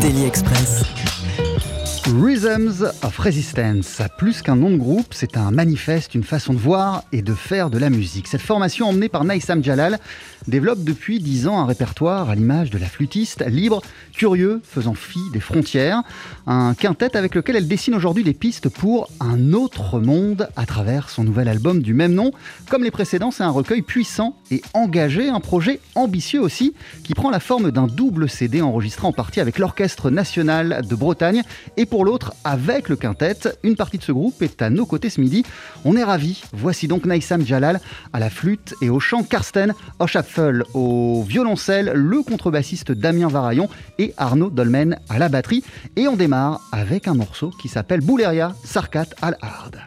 Daily Express. Rhythms of Resistance, plus qu'un nom de groupe, c'est un manifeste, une façon de voir et de faire de la musique. Cette formation emmenée par Naïsam Jalal développe depuis dix ans un répertoire à l'image de la flûtiste, libre, curieux, faisant fi des frontières. Un quintet avec lequel elle dessine aujourd'hui des pistes pour un autre monde à travers son nouvel album du même nom. Comme les précédents, c'est un recueil puissant et engagé, un projet ambitieux aussi, qui prend la forme d'un double CD enregistré en partie avec l'Orchestre National de Bretagne et pour l'autre avec le quintet. Une partie de ce groupe est à nos côtés ce midi. On est ravis. Voici donc Naïsam Jalal à la flûte et au chant, Karsten Au violoncelle, le contrebassiste Damien Varaillon et Arnaud Dolmen à la batterie. Et on démarre avec un morceau qui s'appelle Bouleria Sarkat al-Hard.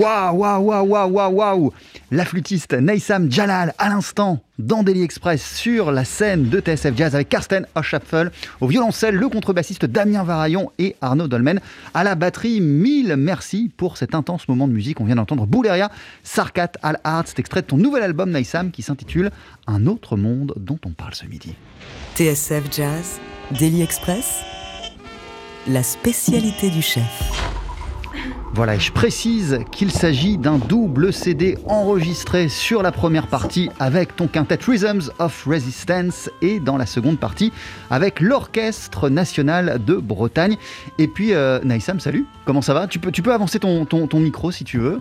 Waouh, waouh, waouh, waouh, waouh, La flûtiste Naïsam Jalal, à l'instant, dans Daily Express, sur la scène de TSF Jazz avec Karsten Hochapfel, au violoncelle, le contrebassiste Damien Varaillon et Arnaud Dolmen, à la batterie. Mille merci pour cet intense moment de musique. On vient d'entendre Bouleria, Sarkat Al-Art, cet extrait de ton nouvel album Naïsam qui s'intitule Un autre monde dont on parle ce midi. TSF Jazz, Daily Express, la spécialité du chef. Voilà, et je précise qu'il s'agit d'un double CD enregistré sur la première partie avec ton quintet Rhythms of Resistance et dans la seconde partie avec l'Orchestre National de Bretagne. Et puis, euh, Naïsam, salut, comment ça va? Tu peux, tu peux avancer ton, ton, ton micro si tu veux.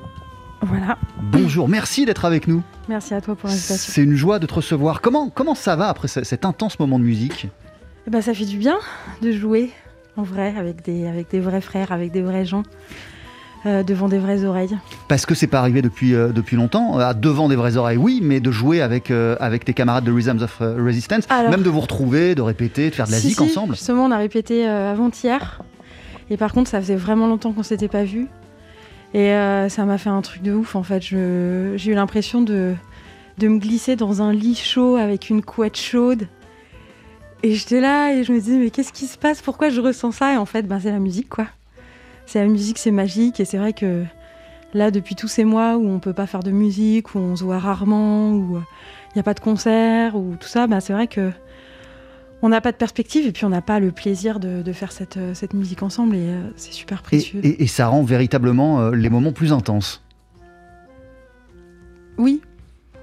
Voilà. Bonjour, merci d'être avec nous. Merci à toi pour l'invitation. C'est une joie de te recevoir. Comment, comment ça va après ce- cet intense moment de musique? Eh ben, ça fait du bien de jouer en vrai avec des, avec des vrais frères, avec des vrais gens, euh, devant des vraies oreilles. Parce que c'est pas arrivé depuis, euh, depuis longtemps, euh, devant des vraies oreilles, oui, mais de jouer avec, avec tes camarades de Rhythms of Resistance, Alors- même de vous retrouver, de répéter, de faire de la Si, zik si, ensemble. Justement, on a répété avant-hier. Et par contre, ça faisait vraiment longtemps qu'on s'était pas vus. Et ça m'a fait un truc de ouf en fait. J'ai eu l'impression de, de me glisser dans un lit chaud avec une couette chaude. Et j'étais là et je me disais, mais qu'est-ce qui se passe? Pourquoi je ressens ça? Et en fait, ben, c'est la musique quoi. C'est la musique, c'est magique. Et c'est vrai que là, depuis tous ces mois où on peut pas faire de musique, où on se voit rarement, où euh, il n'y a pas de concert, ou tout ça, ben, c'est vrai que on n'a pas de perspective et puis on n'a pas le plaisir de, de faire cette, euh, cette musique ensemble et euh, c'est super Et, précieux. et- et ça rend véritablement euh, les moments plus intenses. Oui,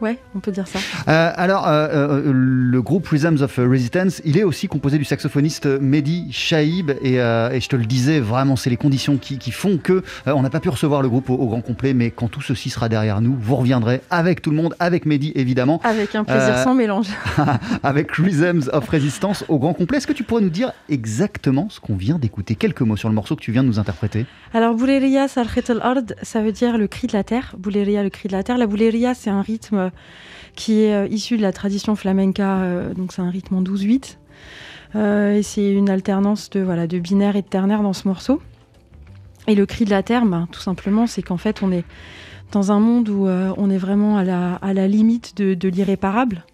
ouais, on peut dire ça. Euh, alors, euh, euh, le groupe Rhythms of Resistance, il est aussi composé du saxophoniste Mehdi Shaib, et, et je te le disais, vraiment, c'est les conditions qui, qui font que on n'a pas pu recevoir le groupe au, au grand complet, mais quand tout ceci sera derrière nous, vous reviendrez avec tout le monde, avec Mehdi évidemment, Avec un plaisir sans mélange. avec Rhythms of Resistance au grand complet. Est-ce que tu pourrais nous dire exactement ce qu'on vient d'écouter? Quelques mots sur le morceau que tu viens de nous interpréter. Alors, Bouleria al-Ard, ça veut dire le cri de la terre. Bouleria, le cri de la terre. La Bouleria, c'est un rythme qui est euh, issu de la tradition flamenca, euh, donc c'est un rythme en 12-8. Euh, et c'est une alternance de, voilà, de binaire et de ternaire dans ce morceau. Et le cri de la terre, ben, tout simplement, c'est qu'en fait, on est dans un monde où euh, on est vraiment à la, limite de, l'irréparable.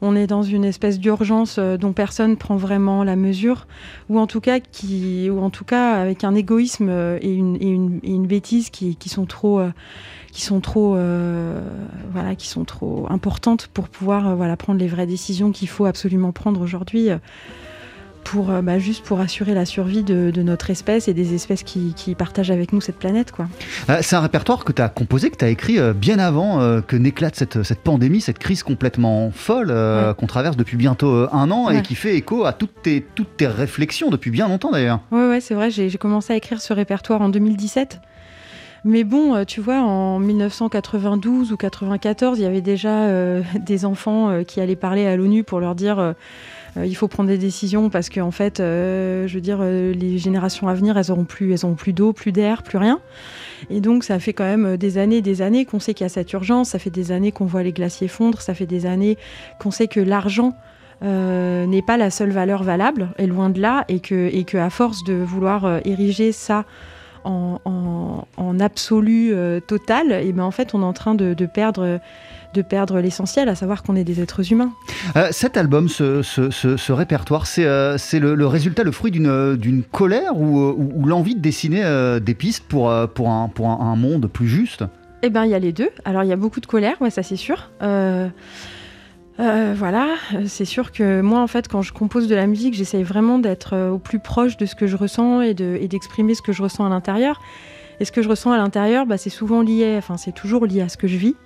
On est dans une espèce d'urgence euh, dont personne prend vraiment la mesure, ou en tout cas qui, ou en tout cas avec un égoïsme euh, et une, une, bêtise qui, sont trop, euh, qui sont trop, euh, voilà, qui sont trop importantes pour pouvoir euh, voilà prendre les vraies décisions qu'il faut absolument prendre aujourd'hui. euh, pour, bah, juste pour assurer la survie de, de notre espèce et des espèces qui, qui partagent avec nous cette planète. Quoi. Euh, c'est un répertoire que tu as composé, que tu as écrit euh, bien avant euh, que n'éclate cette, cette pandémie, cette crise complètement folle Ouais. qu'on traverse depuis bientôt un an et qui fait écho à toutes tes, toutes tes réflexions depuis bien longtemps d'ailleurs. Ouais, ouais, c'est vrai, j'ai j'ai commencé à écrire ce répertoire en 2017. Mais bon, euh, tu vois, en 1992 ou 94, il y avait déjà euh, des enfants euh, qui allaient parler à l'ONU pour leur dire il faut prendre des décisions parce qu'en fait, euh, je veux dire, les générations à venir, elles auront plus, elles plus d'eau, plus d'air, plus rien. Et donc, ça fait quand même des années, des années qu'on sait qu'il y a cette urgence. Ça fait des années qu'on voit les glaciers fondre. Ça fait des années qu'on sait que l'argent n'est pas la seule valeur valable, et loin de là, et que, et que à force de vouloir ériger ça en, en- en absolu euh, total, et ben en fait, on est en train de, de perdre, de perdre l'essentiel, à savoir qu'on est des êtres humains. Euh, cet album, ce, ce- ce- ce répertoire, c'est euh, le, le résultat, le fruit d'une colère ou, ou- ou l'envie de dessiner euh, des pistes pour, pour, un, pour un, un monde plus juste? Eh ben, il y a les deux. Alors, il y a beaucoup de colère, ouais, ça c'est sûr. Euh, voilà, c'est sûr que moi, en fait, quand je compose de la musique, j'essaye vraiment d'être euh, au plus proche de ce que je ressens et d'exprimer ce que je ressens à l'intérieur. Et ce que je ressens à l'intérieur, bah, c'est souvent lié, enfin, c'est toujours lié à ce que je vis.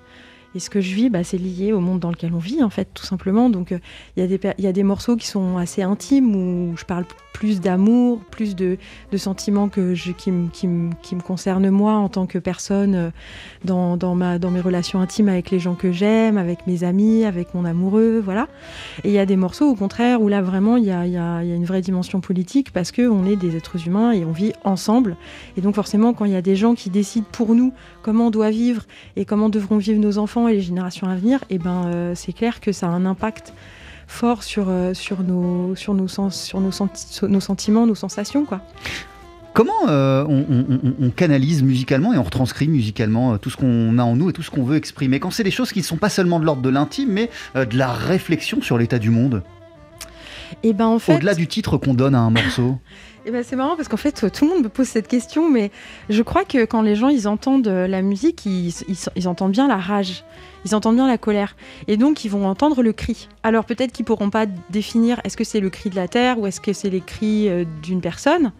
Et ce que je vis, bah, c'est lié au monde dans lequel on vit, en fait, tout simplement. Donc, euh, il y, per- il y a des morceaux qui sont assez intimes, où je parle plus d'amour, plus de, de sentiments que je, qui, me- qui, qui concernent moi en tant que personne euh, dans, dans, ma, dans mes relations intimes avec les gens que j'aime, avec mes amis, avec mon amoureux, voilà. Et il y a des morceaux, au contraire, où là, vraiment, il y a, y a- y a une vraie dimension politique parce qu'on est des êtres humains et on vit ensemble. Et donc, forcément, quand il y a des gens qui décident pour nous comment on doit vivre et comment devront vivre nos enfants et les générations à venir, et ben, euh, c'est clair que ça a un impact fort sur, euh, sur, nos, sur, nos, sens, sur nos, senti- nos sentiments, nos sensations, quoi. Comment euh, on, on, on, canalise musicalement et on retranscrit musicalement tout ce qu'on a en nous et tout ce qu'on veut exprimer? Quand c'est des choses qui ne sont pas seulement de l'ordre de l'intime, mais de la réflexion sur l'état du monde? Et eh ben en fait... Au-delà du titre qu'on donne à un morceau eh ben c'est marrant parce qu'en fait tout le monde me pose cette question, mais je crois que quand les gens ils entendent la musique, ils, ils, entendent bien la rage, ils entendent bien la colère, et donc ils vont entendre le cri. Alors peut-être qu'ils pourront pas définir est-ce que c'est le cri de la terre ou est-ce que c'est les cris euh, d'une personne,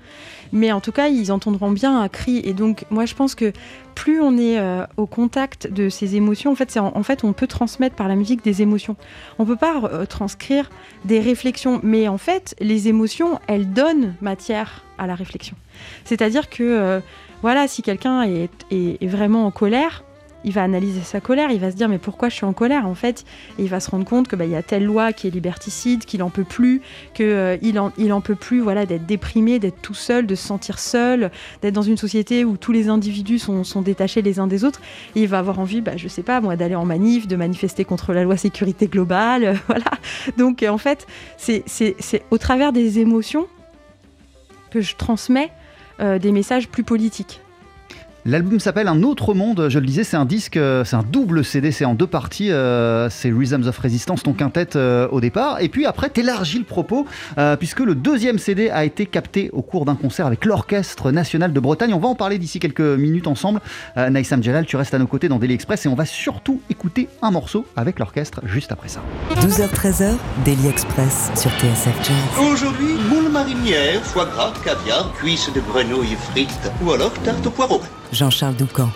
mais en tout cas ils entendront bien un cri. Et donc moi je pense que plus on est euh, au contact de ces émotions, en fait, en, en, fait on peut transmettre par la musique des émotions. On peut pas euh, transcrire des réflexions, mais en fait les émotions elles donnent matière à la réflexion. C'est-à-dire que, euh, voilà, si quelqu'un est, vraiment en colère, il va analyser sa colère, il va se dire mais pourquoi je suis en colère en fait? Et il va se rendre compte que bah, y a telle loi qui est liberticide, qu'il en peut plus, qu'il euh, en, il en peut plus voilà d'être déprimé, d'être tout seul, de se sentir seul, d'être dans une société où tous les individus sont, détachés les uns des autres. Et il va avoir envie, bah, je sais pas moi, d'aller en manif, de manifester contre la loi sécurité globale, voilà. Donc en fait c'est au travers des émotions que je transmets euh, des messages plus politiques. L'album s'appelle Un autre monde, je le disais, c'est un disque, euh, c'est un double CD, c'est en deux parties, euh, c'est Rhythms of Resistance, ton quintette euh, au départ, et puis après t'élargis le propos, puisque le deuxième CD a été capté au cours d'un concert avec l'Orchestre National de Bretagne. On va en parler d'ici quelques minutes ensemble. Naïsam Jalal, tu restes à nos côtés dans Daily Express, et on va surtout écouter un morceau avec l'orchestre juste après ça. 12h-13h, Daily Express sur TSF Jazz. Aujourd'hui, moule marinière, foie gras, caviar, cuisses de grenouille frites, ou alors tarte au poireau. Jean-Charles Doucan.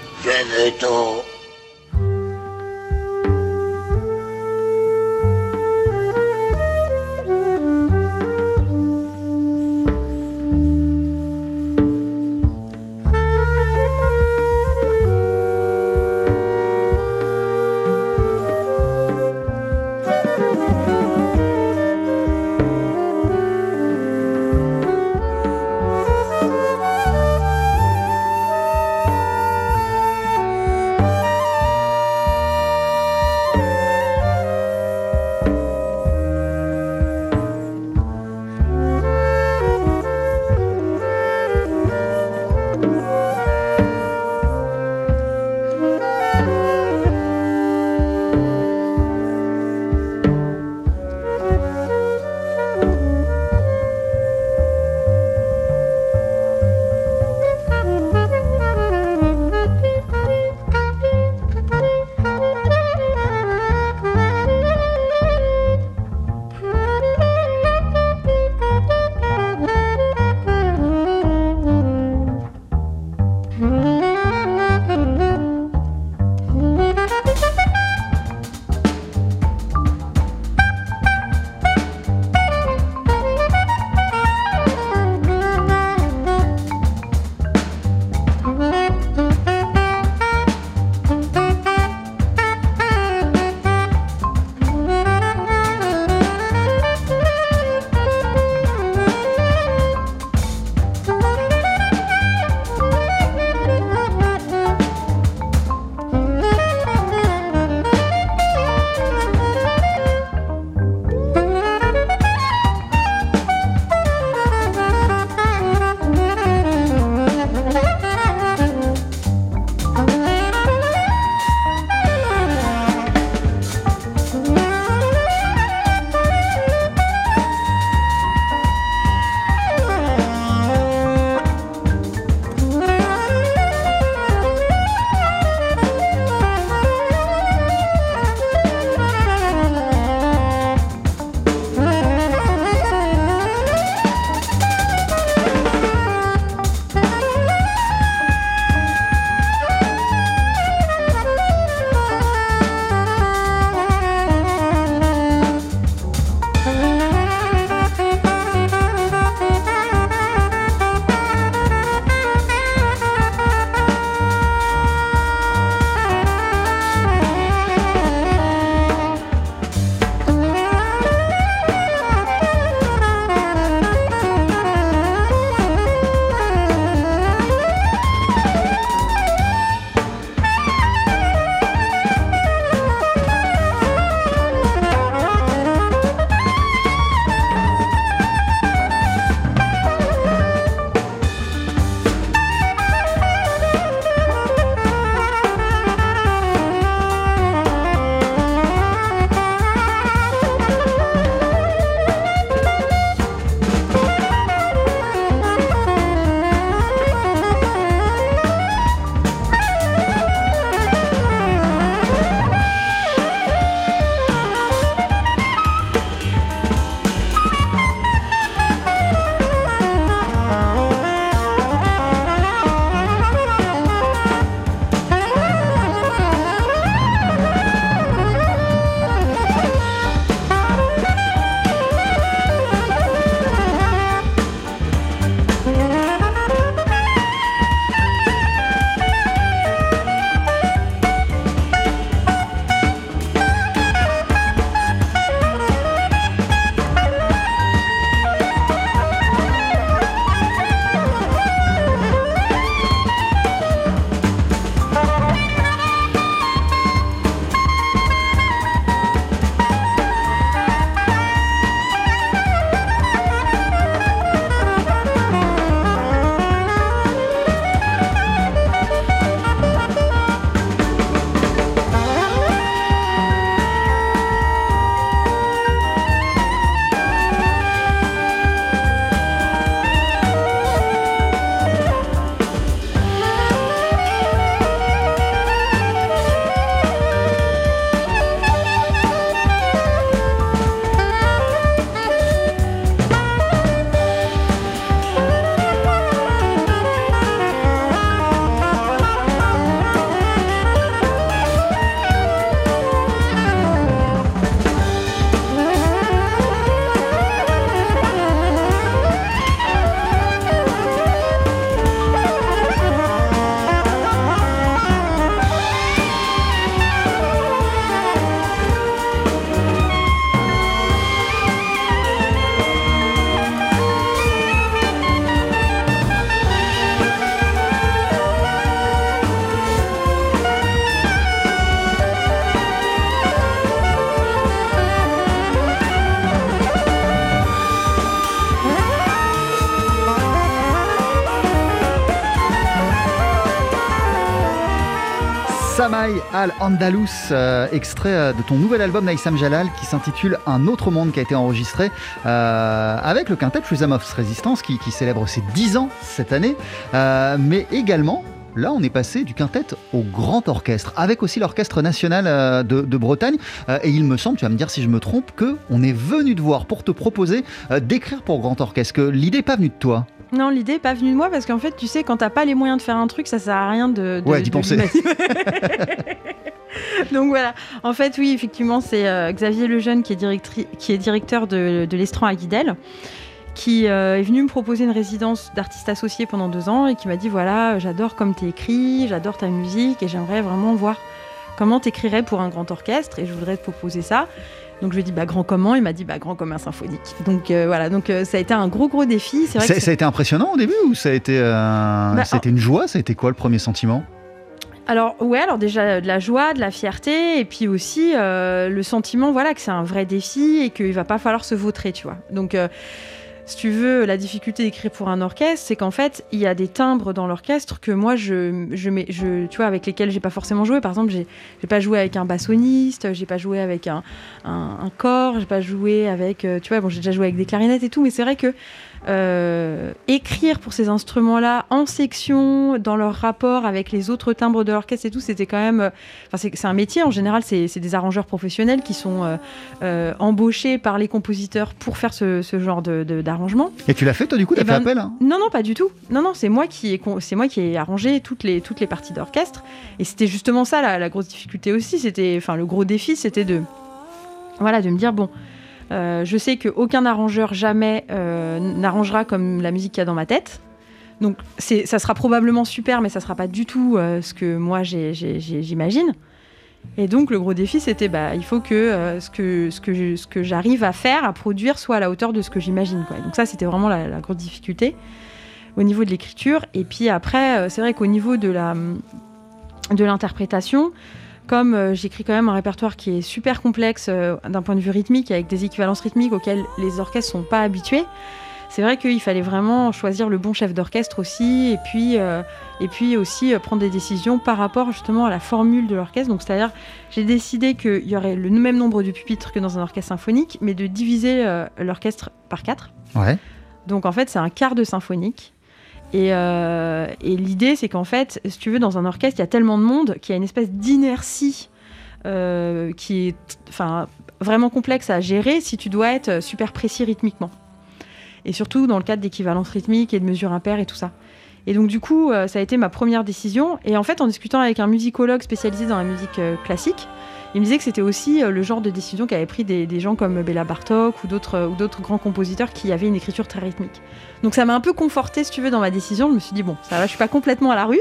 Samay Al-Andalus, euh, extrait euh, de ton nouvel album Naïsam Jalal qui s'intitule Un autre monde qui a été enregistré euh, avec le quintet Rhythm of Resistance qui, qui, célèbre ses 10 ans cette année, mais également Là, on est passé du quintet au grand orchestre, avec aussi l'orchestre national de, Bretagne. Et il me semble, tu vas me dire si je me trompe, que on est venu te voir pour te proposer d'écrire pour grand orchestre. L'idée n'est pas venue de toi. Non, l'idée n'est pas venue de moi parce qu'en fait, tu sais, quand t'as pas les moyens de faire un truc, ça sert à rien de. de ouais, d'y penser. Donc voilà. En fait, oui, effectivement, c'est euh, Xavier Lejeune qui est, qui est directeur de, de l'Estran à Guidel qui euh, est venu me proposer une résidence d'artiste associé pendant deux ans et qui m'a dit voilà, j'adore comme tu écris, j'adore ta musique et j'aimerais vraiment voir comment t'écrirais pour un grand orchestre et je voudrais te proposer ça. Donc je lui ai dit bah grand comment Il m'a dit bah grand comme un symphonique. Donc euh, voilà, donc euh, ça a été un gros gros défi. Vrai ça, ça a été impressionnant au début ou ça a été, euh, bah, ça a été une joie? Ça a été quoi le premier sentiment? Alors ouais, alors déjà de la joie, de la fierté, et puis aussi le sentiment, voilà, que c'est un vrai défi et qu'il va pas falloir se vautrer, tu vois. Donc si tu veux, la difficulté d'écrire pour un orchestre, c'est qu'en fait, il y a des timbres dans l'orchestre que moi, je, je, mets, tu vois, avec lesquels j'ai pas forcément joué. Par exemple, j'ai, j'ai pas joué avec un bassoniste, j'ai pas joué avec un, un, un corps, j'ai pas joué avec, euh, tu vois, bon, j'ai déjà joué avec des clarinettes et tout, mais c'est vrai que euh, écrire pour ces instruments-là en section, dans leur rapport avec les autres timbres de l'orchestre et tout, c'était quand même. Enfin, c'est, un métier en général, c'est, des arrangeurs professionnels qui sont euh, euh, embauchés par les compositeurs pour faire ce, ce genre de, de, d'arrangement. Et tu l'as fait toi du coup, t'as Eh fait ben, appel hein? Non, non, pas du tout. Non, non, c'est moi qui c'est moi qui ai arrangé toutes les, toutes les parties d'orchestre. Et c'était justement ça la, la grosse difficulté aussi. C'était, enfin, le gros défi, c'était de, voilà, de me dire bon. Euh, je sais qu'aucun arrangeur jamais euh, n'arrangera comme la musique qu'il y a dans ma tête. Donc ça sera probablement super, mais ça sera pas du tout euh, ce que moi j'imagine. Et donc le gros défi, c'était bah, il faut que, ce que, j'arrive à faire, à produire, soit à la hauteur de ce que j'imagine. Donc ça, c'était vraiment la, la grosse difficulté au niveau de l'écriture. Et puis après, c'est vrai qu'au niveau de l'interprétation, comme euh, j'écris quand même un répertoire qui est super complexe euh, d'un point de vue rythmique, avec des équivalences rythmiques auxquelles les orchestres sont pas habitués, c'est vrai qu'il fallait vraiment choisir le bon chef d'orchestre aussi, et puis, euh, et puis aussi prendre des décisions par rapport justement à la formule de l'orchestre. Donc c'est-à-dire, j'ai décidé qu'il y aurait le même nombre de pupitres que dans un orchestre symphonique, mais de diviser l'orchestre par quatre. Ouais. Donc en fait, c'est un quart de symphonique. Et, euh, et l'idée, c'est qu'en fait, si tu veux, dans un orchestre, il y a tellement de monde qu'il y a une espèce d'inertie euh, qui est vraiment complexe à gérer si tu dois être super précis rythmiquement. Et surtout dans le cadre d'équivalence rythmique et de mesures impaires et tout ça. Et donc du coup, euh, ça a été ma première décision. Et en fait, en discutant avec un musicologue spécialisé dans la musique classique, il me disait que c'était aussi euh, le genre de décision qu'avaient pris des, gens comme Béla Bartok ou d'autres euh, ou d'autres grands compositeurs qui avaient une écriture très rythmique. Donc ça m'a un peu conforté, si tu veux, dans ma décision. Je me suis dit bon, ça va, je suis pas complètement à la rue.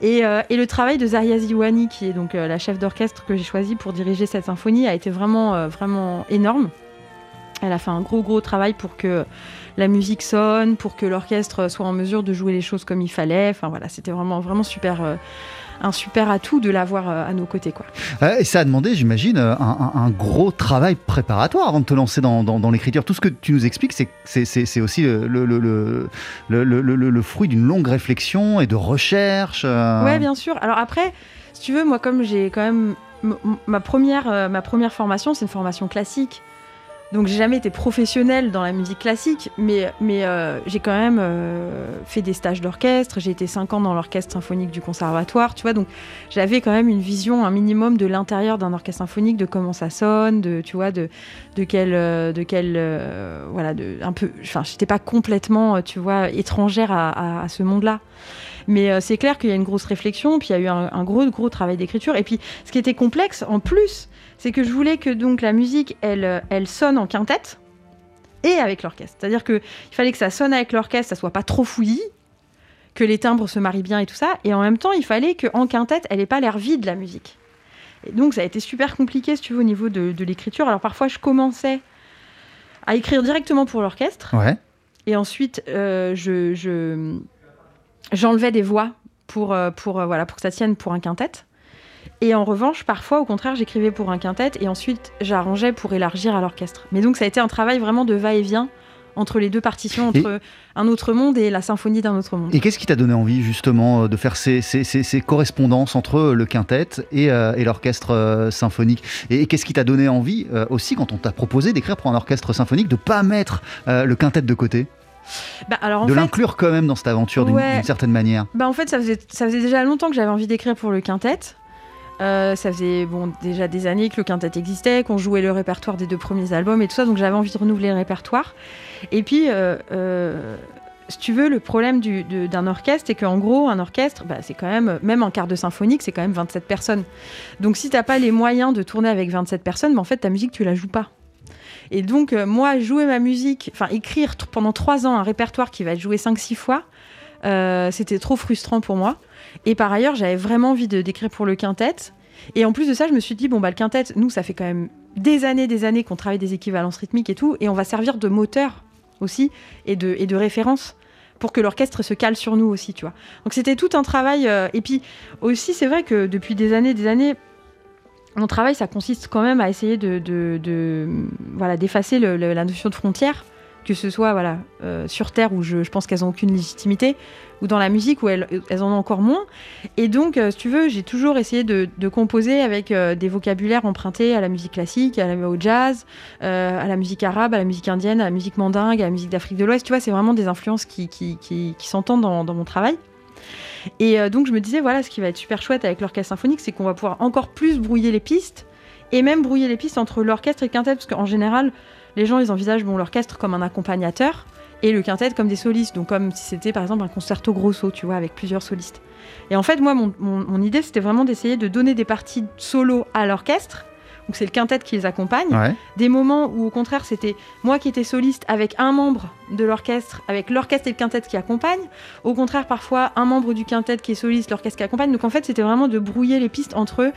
Et, euh, le travail de Zaria Ziwani, qui est donc la chef d'orchestre que j'ai choisie pour diriger cette symphonie, a été vraiment vraiment énorme. Elle a fait un gros gros travail pour que la musique sonne, pour que l'orchestre soit en mesure de jouer les choses comme il fallait. Enfin voilà, c'était vraiment vraiment super. Euh, un super atout de l'avoir euh, à nos côtés. Quoi. Euh, Et ça a demandé, j'imagine, un, un- un gros travail préparatoire avant de te lancer dans, dans- dans l'écriture. Tout ce que tu nous expliques, c'est- aussi le, le- fruit d'une longue réflexion et de recherche. euh. Ouais, bien sûr. Alors après, si tu veux, moi, comme j'ai quand même. Ma première, euh, ma première formation, c'est une formation classique. Donc, j'ai jamais été professionnelle dans la musique classique, mais, mais euh, j'ai quand même euh, fait des stages d'orchestre. J'ai été 5 ans dans l'orchestre symphonique du conservatoire, tu vois. Donc, j'avais quand même une vision, un minimum de l'intérieur d'un orchestre symphonique, de comment ça sonne, de, tu vois, de, de quel. euh, De quel euh, voilà, de, un peu. Enfin, j'étais pas complètement, euh, tu vois, étrangère à, à- à ce monde-là. Mais euh, c'est clair qu'il y a une grosse réflexion, puis il y a eu un, un gros, gros travail d'écriture. Et puis, ce qui était complexe, en plus, c'est que je voulais que donc la musique, elle, euh, elle sonne en quintette et avec l'orchestre. C'est-à-dire qu'il fallait que ça sonne avec l'orchestre, ça soit pas trop fouillis, que les timbres se marient bien et tout ça. Et en même temps, il fallait qu'en quintette, elle ait pas l'air vide, la musique. Et donc, ça a été super compliqué, si tu veux, au niveau de, de l'écriture. Alors, parfois, je commençais à écrire directement pour l'orchestre. Ouais. Et ensuite, euh, je, je- j'enlevais des voix pour, euh, pour, voilà, pour que ça tienne pour un quintet. Et en revanche, parfois, au contraire, j'écrivais pour un quintet et ensuite j'arrangeais pour élargir à l'orchestre. Mais donc, ça a été un travail vraiment de va-et-vient entre les deux partitions, entre un autre monde et la symphonie d'un autre monde. Et qu'est-ce qui t'a donné envie justement de faire ces, ces, ces, correspondances entre le quintet et, et l'orchestre symphonique? Et, qu'est-ce qui t'a donné envie aussi quand on t'a proposé d'écrire pour un orchestre symphonique de pas mettre le quintet de côté? Bah, alors, de l'inclure quand même dans cette aventure d'une certaine manière. Bah, en fait, ça faisait, ça faisait déjà longtemps que j'avais envie d'écrire pour le quintet. Euh, ça faisait bon, déjà des années que le quintet existait, qu'on jouait le répertoire des deux premiers albums et tout ça, donc j'avais envie de renouveler le répertoire. Et puis, euh, euh, si tu veux, le problème d'un orchestre, c'est qu'en gros, un orchestre, bah, c'est quand même, même un quart de symphonique, c'est quand même 27 personnes. Donc si tu n'as pas les moyens de tourner avec 27 personnes, bah, en fait, ta musique, tu la joues pas. Et donc, moi, jouer ma musique, enfin, écrire pendant trois ans un répertoire qui va être joué 5-6 fois, c'était trop frustrant pour moi. Et par ailleurs, j'avais vraiment envie de d'écrire pour le quintet. Et en plus de ça, je me suis dit, bon, bah, le quintet, nous, ça fait quand même des années, des années qu'on travaille des équivalences rythmiques et tout, et on va servir de moteur aussi, et de, et de référence pour que l'orchestre se cale sur nous aussi, tu vois. Donc c'était tout un travail. Euh, et puis aussi, c'est vrai que depuis des années, des années, mon travail, ça consiste quand même à essayer de, voilà, d'effacer la notion de frontière que ce soit voilà, euh, sur Terre où je, pense qu'elles n'ont aucune légitimité, ou dans la musique où elles, en ont encore moins. Et donc, euh, si tu veux, j'ai toujours essayé de, composer avec euh, des vocabulaires empruntés à la musique classique, à la, au jazz, à la musique arabe, à la musique indienne, à la musique mandingue, à la musique d'Afrique de l'Ouest. Tu vois, c'est vraiment des influences qui, qui, qui, s'entendent dans, dans, mon travail. Et donc, je me disais, voilà, ce qui va être super chouette avec l'orchestre symphonique, c'est qu'on va pouvoir encore plus brouiller les pistes, et même brouiller les pistes entre l'orchestre et le quintet, parce qu'en général, les gens ils envisagent bon, l'orchestre comme un accompagnateur et le quintet comme des solistes, donc comme si c'était par exemple un concerto grosso, tu vois, avec plusieurs solistes. Et en fait, moi, mon, idée, c'était vraiment d'essayer de donner des parties solo à l'orchestre, donc c'est le quintet qui les accompagne, des moments où au contraire c'était moi qui étais soliste avec un membre de l'orchestre, avec l'orchestre et le quintet qui accompagnent, au contraire parfois un membre du quintet qui est soliste, l'orchestre qui accompagne, donc en fait c'était vraiment de brouiller les pistes entre eux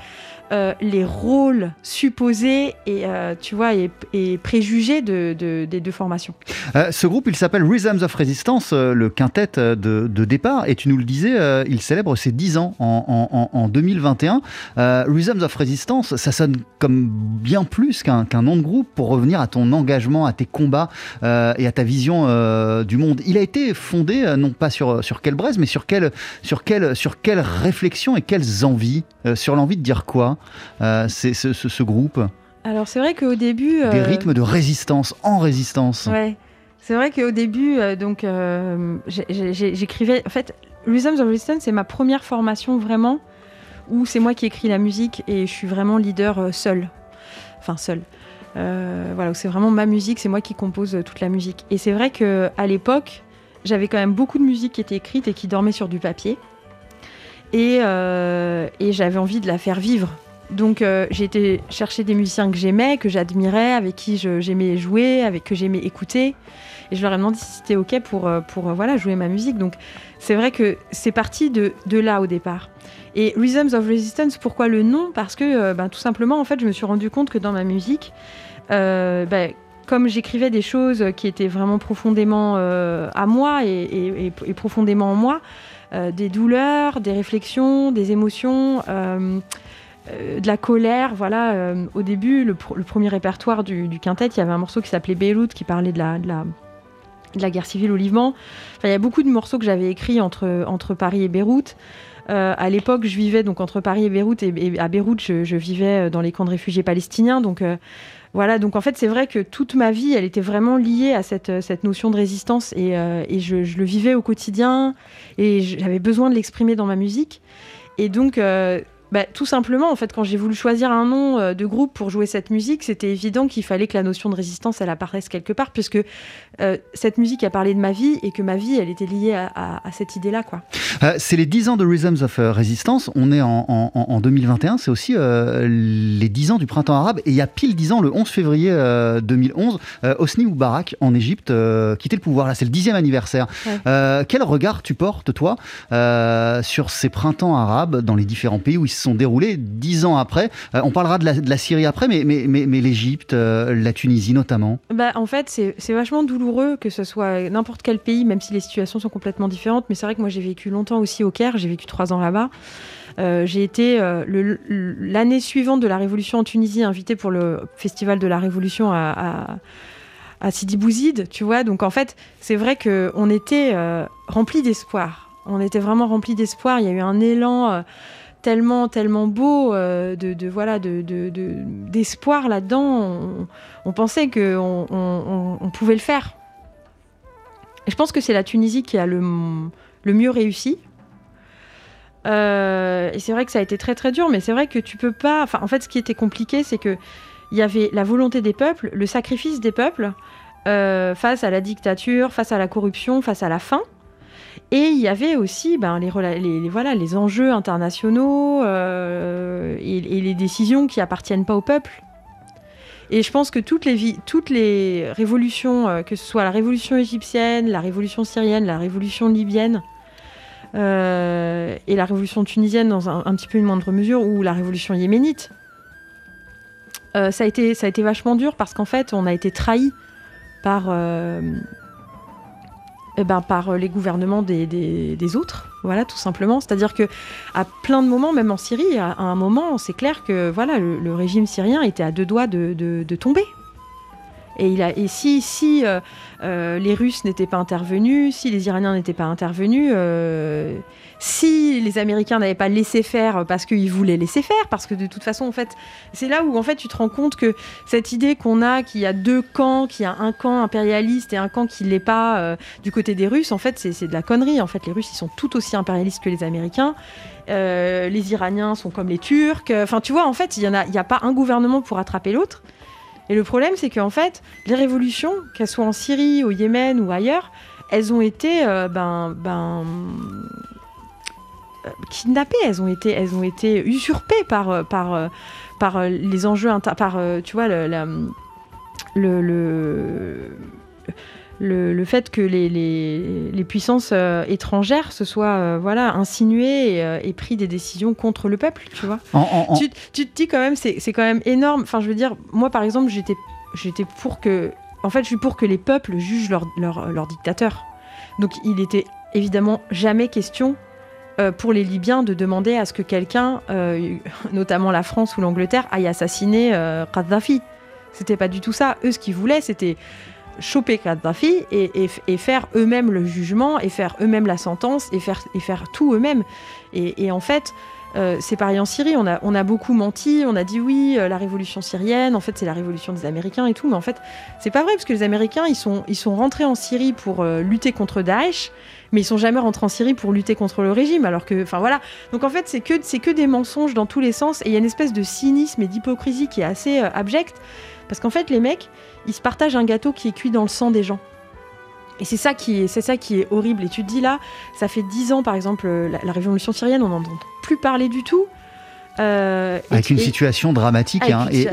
euh, les rôles supposés et, euh, tu vois, et, préjugés de, des deux formations. Euh, ce groupe, il s'appelle Rhythms of Resistance, le quintet de, départ, et tu nous le disais, il célèbre ses 10 ans en, en, 2021. Rhythms of Resistance, ça sonne comme bien plus qu'un nom de groupe pour revenir à ton engagement, à tes combats et à ta vision du monde. Il a été fondé, non pas sur, sur quelle braise, mais sur quelle, sur, quelle, sur quelle réflexion et quelles envies Sur l'envie de dire quoi? Euh, c'est ce, groupe Alors c'est vrai qu'au début... Des euh, rythmes de résistance, en résistance. Ouais. C'est vrai qu'au début, euh, donc j'écrivais... En fait, Rhythms of Resistance, c'est ma première formation vraiment où c'est moi qui écris la musique et je suis vraiment leader seul. Enfin, seul. voilà, c'est vraiment ma musique, c'est moi qui compose toute la musique. Et c'est vrai qu'à l'époque, j'avais quand même beaucoup de musique qui était écrite et qui dormait sur du papier. Et, et j'avais envie de la faire vivre. Donc euh, j'ai été chercher des musiciens que j'aimais, que j'admirais, avec qui j'aimais jouer, avec que j'aimais écouter. Et je leur ai demandé si c'était OK pour, euh, pour euh, voilà, jouer ma musique. Donc c'est vrai que c'est parti de, là au départ. Et Rhythms of Resistance, pourquoi le nom? Parce que ben, tout simplement, en fait, je me suis rendu compte que dans ma musique, ben, comme j'écrivais des choses qui étaient vraiment profondément à moi et, profondément en moi, des douleurs, des réflexions, des émotions euh, de la colère. Voilà, euh, au début, le, premier répertoire du, quintet, il y avait un morceau qui s'appelait Beyrouth qui parlait de la, de la, guerre civile au Liban. Enfin, il y a beaucoup de morceaux que j'avais écrits entre, entre Paris et Beyrouth. Euh, à l'époque, je vivais donc entre Paris et Beyrouth, et, à Beyrouth, je, vivais dans les camps de réfugiés palestiniens. Donc voilà, donc en fait, c'est vrai que toute ma vie, elle était vraiment liée à cette, cette notion de résistance, et, et je, le vivais au quotidien, et j'avais besoin de l'exprimer dans ma musique. Et donc, bah, tout simplement, en fait, quand j'ai voulu choisir un nom euh, de groupe pour jouer cette musique, c'était évident qu'il fallait que la notion de résistance, elle apparaisse quelque part, puisque euh, cette musique a parlé de ma vie et que ma vie, elle était liée à, cette idée-là. quoi. Euh, c'est les 10 ans de Rhythms of Resistance. On est en, 2021. C'est aussi les 10 ans du printemps arabe. Et il y a pile 10 ans, le 11 février 2011, Hosni Moubarak, en Égypte, quittait le pouvoir. Là, c'est le 10e anniversaire. quel regard tu portes, toi, sur ces printemps arabes dans les différents pays où ils se sont déroulés dix ans après. Euh, on parlera de la, Syrie après, mais, l'Égypte, euh, la Tunisie notamment. Bah, en fait, c'est vachement douloureux que ce soit n'importe quel pays, même si les situations sont complètement différentes. Mais c'est vrai que moi, j'ai vécu longtemps aussi au Caire, j'ai vécu trois ans là-bas. Euh, j'ai été l'année suivante de la Révolution en Tunisie invitée pour le Festival de la Révolution à, à Sidi Bouzid, tu vois. Donc en fait, c'est vrai qu'on était rempli d'espoir. On était vraiment rempli d'espoir. Il y a eu un élan tellement, tellement beau de, de, voilà, de, d'espoir là-dedans. On, pensait qu'on on, pouvait le faire. Et je pense que c'est la Tunisie qui a le, le mieux réussi. Euh, et c'est vrai que ça a été très très dur, mais c'est vrai que tu peux pas. Enfin, en fait, ce qui était compliqué, c'est que il y avait la volonté des peuples, le sacrifice des peuples euh, face à la dictature, face à la corruption, face à la faim. Et il y avait aussi ben, les, voilà, les enjeux internationaux euh, et, les décisions qui appartiennent pas au peuple. Et je pense que toutes les, toutes les révolutions, que ce soit la révolution égyptienne, la révolution syrienne, la révolution libyenne, euh, et la révolution tunisienne dans un, petit peu une moindre mesure, ou la révolution yéménite. Euh, ça, a été, ça a été vachement dur parce qu'en fait, on a été trahi par, euh, eh ben, par les gouvernements des, des, autres, voilà, tout simplement. C'est-à-dire que à plein de moments, même en Syrie, à, un moment, c'est clair que voilà, le, régime syrien était à deux doigts de, de tomber. Et, si euh, euh, les Russes n'étaient pas intervenus, si les Iraniens n'étaient pas intervenus, euh, si les Américains n'avaient pas laissé faire parce qu'ils voulaient laisser faire, parce que de toute façon, en fait, c'est là où en fait tu te rends compte que cette idée qu'on a qu'il y a deux camps, qu'il y a un camp impérialiste et un camp qui l'est pas du côté des Russes, en fait, c'est de la connerie. En fait, les Russes, ils sont tout aussi impérialistes que les Américains. les Iraniens sont comme les Turcs. Enfin, tu vois, en fait, il n'y a, a pas un gouvernement pour attraper l'autre. Et le problème, c'est qu'en fait, les révolutions, qu'elles soient en Syrie, au Yémen ou ailleurs, elles ont été euh, ben, ben, euh, kidnappées, elles ont été, elles ont été usurpées par, euh, par, par les enjeux, par, tu vois, le, le le, fait que les, puissances euh, étrangères se soient euh, voilà, insinuées euh, et, pris des décisions contre le peuple, tu vois. Tu, te dis quand même, c'est quand même énorme. Enfin, je veux dire, moi, par exemple, j'étais pour que... En fait, je suis pour que les peuples jugent leurs leur, leur dictateurs. Donc, il était évidemment jamais question pour les Libyens de demander à ce que quelqu'un, notamment la France ou l'Angleterre, aille assassiner Kadhafi. C'était pas du tout ça. Eux, ce qu'ils voulaient, c'était choper Kadhafi et, et, faire eux-mêmes le jugement et faire eux-mêmes la sentence et faire, et faire tout eux-mêmes. Et, en fait, euh, c'est pareil en Syrie, on a, on a beaucoup menti, on a dit oui, euh, la révolution syrienne, en fait c'est la révolution des Américains et tout, mais en fait c'est pas vrai parce que les Américains ils sont, ils sont rentrés en Syrie pour euh, lutter contre Daesh, mais ils sont jamais rentrés en Syrie pour lutter contre le régime, alors que, enfin voilà. Donc en fait c'est que, c'est que des mensonges dans tous les sens. Et il y a une espèce de cynisme et d'hypocrisie qui est assez abjecte. Parce qu'en fait les mecs ils se partagent un gâteau qui est cuit dans le sang des gens. Et c'est ça qui est, c'est ça qui est horrible. Et tu te dis là, ça fait dix ans par exemple, la, la révolution syrienne, on n'en entend plus parler du tout. Euh, avec une situation dramatique hein, et,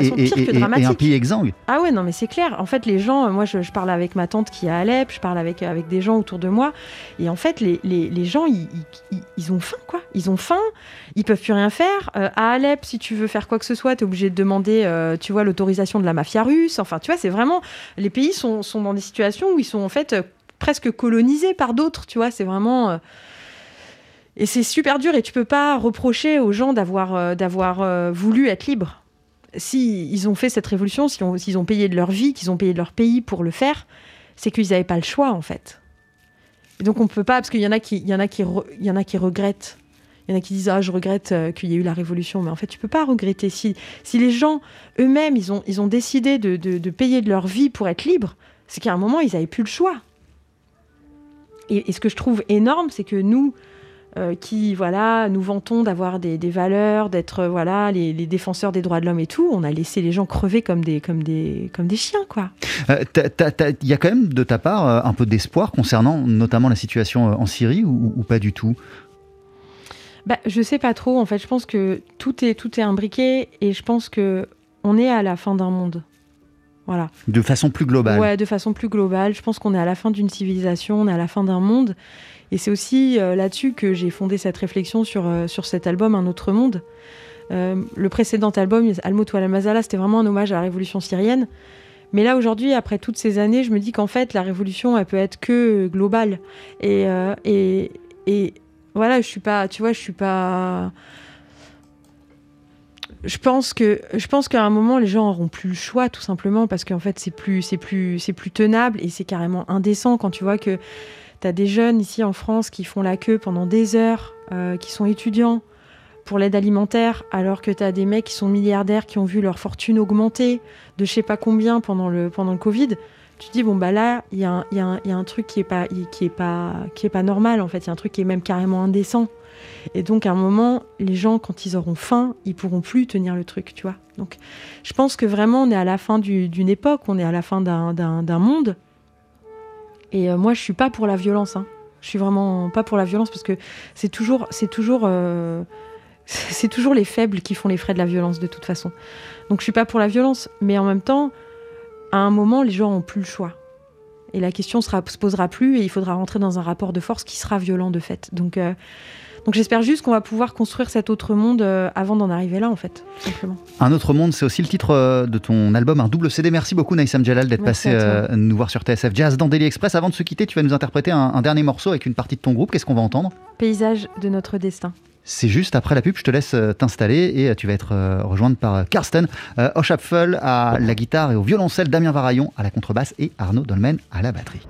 un pays exsangue. Ah ouais, non, mais c'est clair. En fait, les gens, moi, je, parle avec ma tante qui est à Alep, je parle avec, avec des gens autour de moi, et en fait, les, les, les gens, ils, ils, ont faim, quoi. Ils ont faim, ils peuvent plus rien faire. Euh, à Alep, si tu veux faire quoi que ce soit, tu es obligé de demander, euh, tu vois, l'autorisation de la mafia russe. Enfin, tu vois, c'est vraiment. Les pays sont, sont, dans des situations où ils sont en fait presque colonisés par d'autres, tu vois. C'est vraiment. Et c'est super dur et tu peux pas reprocher aux gens d'avoir euh, euh, voulu être libres. Si ils ont fait cette révolution, s'ils ont, ont, payé de leur vie, qu'ils ont payé de leur pays pour le faire, c'est qu'ils n'avaient pas le choix en fait. Et donc on peut pas parce qu'il y en a qui il y en a qui il y en a qui regrettent. Il y en a qui disent ah je regrette euh, qu'il y ait eu la révolution, mais en fait tu peux pas regretter si si les gens eux-mêmes ils ont ils ont décidé de, de, payer de leur vie pour être libres, c'est qu'à un moment ils avaient plus le choix. Et ce que je trouve énorme, c'est que nous euh, qui voilà nous vantons d'avoir des, valeurs, d'être euh, voilà les, défenseurs des droits de l'homme et tout, on a laissé les gens crever comme des comme des comme des chiens quoi. Euh, il y a quand même de ta part un peu d'espoir concernant notamment la situation en Syrie ou, pas du tout? Bah, je sais pas trop. En fait, je pense que tout est tout est imbriqué et je pense que on est à la fin d'un monde. Voilà. De façon plus globale. Ouais, de façon plus globale. Je pense qu'on est à la fin d'une civilisation, on est à la fin d'un monde. Et c'est aussi euh, là-dessus que j'ai fondé cette réflexion sur, euh, sur cet album Un autre monde. Euh, le précédent album, Almout Al Mazala, c'était vraiment un hommage à la révolution syrienne. Mais là, aujourd'hui, après toutes ces années, je me dis qu'en fait, la révolution, elle peut être que globale. Et, et, et voilà, je suis pas, tu vois, je suis pas. Je pense qu'à un moment les gens auront plus le choix tout simplement parce qu'en fait c'est plus c'est plus c'est plus tenable et c'est carrément indécent quand tu vois que tu as des jeunes ici en France qui font la queue pendant des heures, euh, qui sont étudiants pour l'aide alimentaire, alors que tu as des mecs qui sont milliardaires qui ont vu leur fortune augmenter de je sais pas combien pendant le pendant le Covid. Tu dis bon bah là il y, a un- il y a un- truc qui est pas qui est pas qui est pas normal en fait, il y a un truc qui est même carrément indécent. Et donc, à un moment, les gens, quand ils auront faim, ils pourront plus tenir le truc, tu vois. Donc, je pense que vraiment, on est à la fin du- d'une époque, on est à la fin d'un monde. Et euh, moi, je suis pas pour la violence. hein. Je suis vraiment pas pour la violence parce que c'est toujours, c'est toujours, euh, c'est toujours les faibles qui font les frais de la violence de toute façon. Donc, je suis pas pour la violence, mais en même temps, à un moment, les gens ont plus le choix. Et la question sera, se posera plus et il faudra rentrer dans un rapport de force qui sera violent de fait. Donc, euh, donc j'espère juste qu'on va pouvoir construire cet autre monde euh, avant d'en arriver là, en fait, tout simplement. Un autre monde, c'est aussi le titre euh, de ton album, un double CD. Merci beaucoup, Naïsam Jalal, d'être passé euh, nous voir sur TSF Jazz dans Daily Express. Avant de se quitter, tu vas nous interpréter un, un dernier morceau avec une partie de ton groupe. Qu'est-ce qu'on va entendre? Paysage de notre destin. C'est juste après la pub, je te laisse euh, t'installer et euh, tu vas être euh, rejointe par Karsten Oschapfel à la guitare et au violoncelle, Damien Varaillon à la contrebasse et Arnaud Dolmen à la batterie.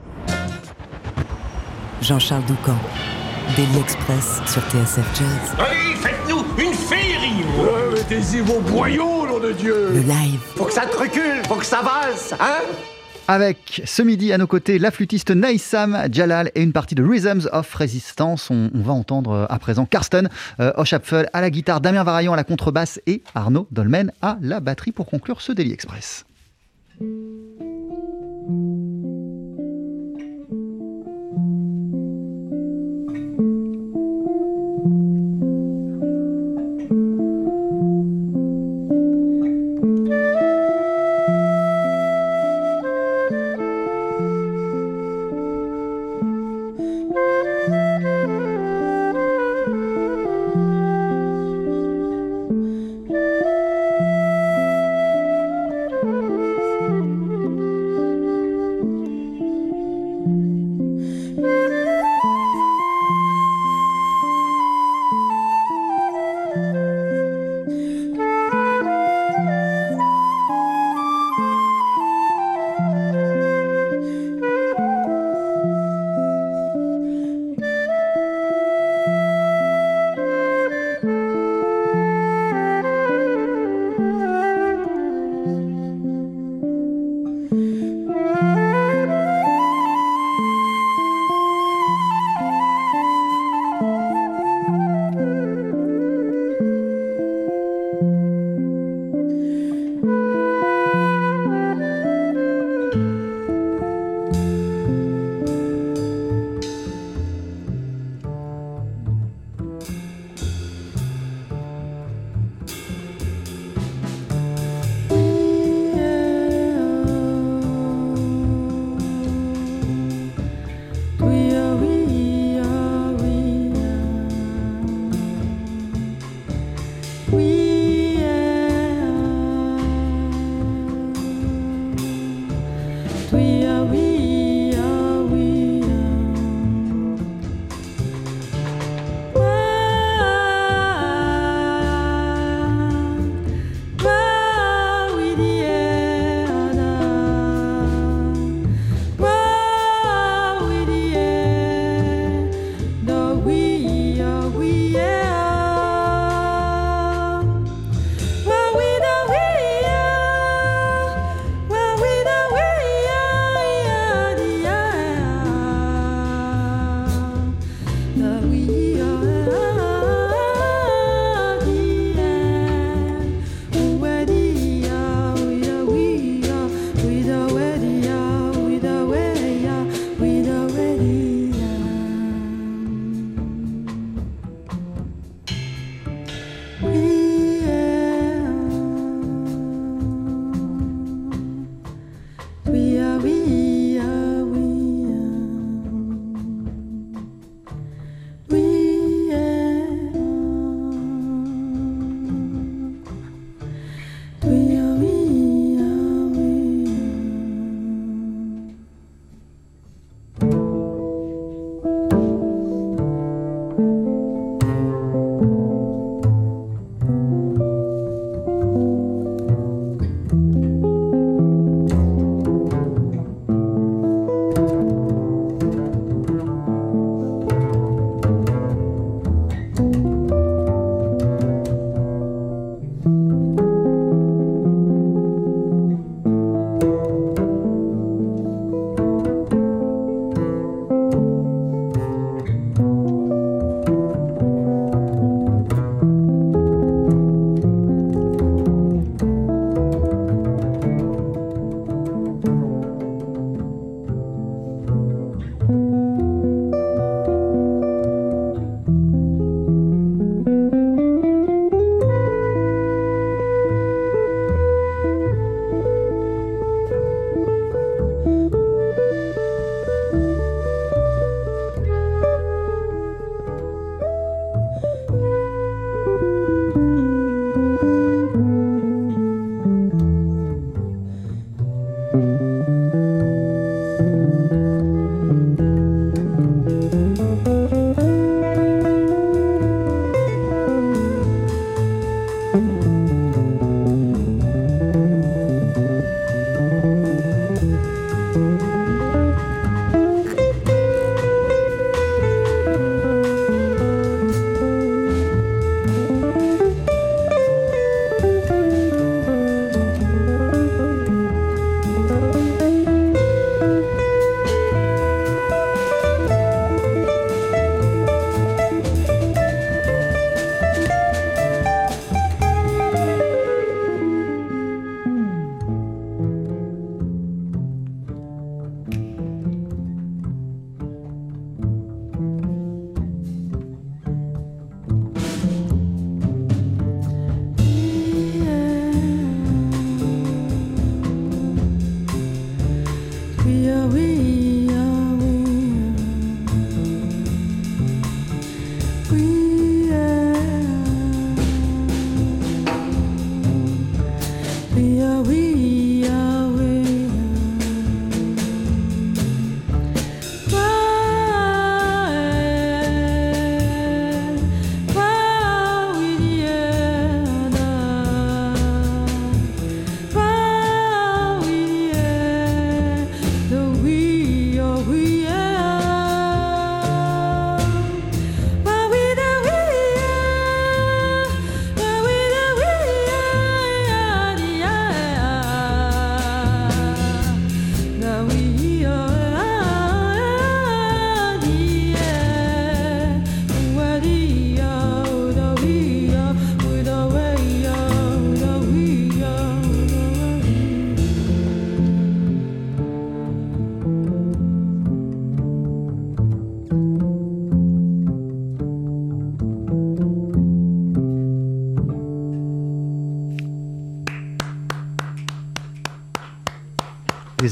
Jean-Charles Doucan, Daily Express sur TSF Jazz. Allez, faites-nous une féerie Mettez-y vos boyaux, nom de Dieu Le live, Faut que ça te recule, faut que ça valse, hein? Avec ce midi à nos côtés la flûtiste Naïsam Jalal et une partie de Rhythms of Resistance. On, va entendre euh, à présent Karsten euh, à la guitare, Damien Varaillon à la contrebasse et Arnaud Dolmen à la batterie pour conclure ce Daily Express.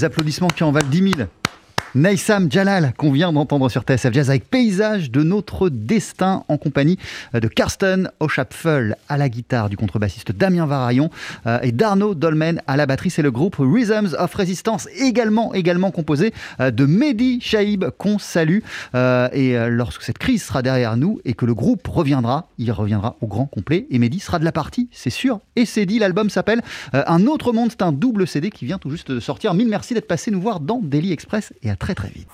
Applaudissements qui en valent 10 000. Naïsam Jalal, qu'on vient d'entendre sur TSF Jazz avec Paysage de notre destin en compagnie de Karsten O'Chapfel à la guitare, du contrebassiste Damien Varaillon euh, et d'Arnaud Dolmen à la batterie. C'est le groupe Rhythms of Resistance, également, également composé euh, de Mehdi Shaib, qu'on salue. Euh, et lorsque cette crise sera derrière nous et que le groupe reviendra, il reviendra au grand complet. Et Mehdi sera de la partie, c'est sûr. Et c'est dit, l'album s'appelle Un autre monde. C'est un double CD qui vient tout juste de sortir. Mille merci d'être passé nous voir dans Daily Express et à très très vite.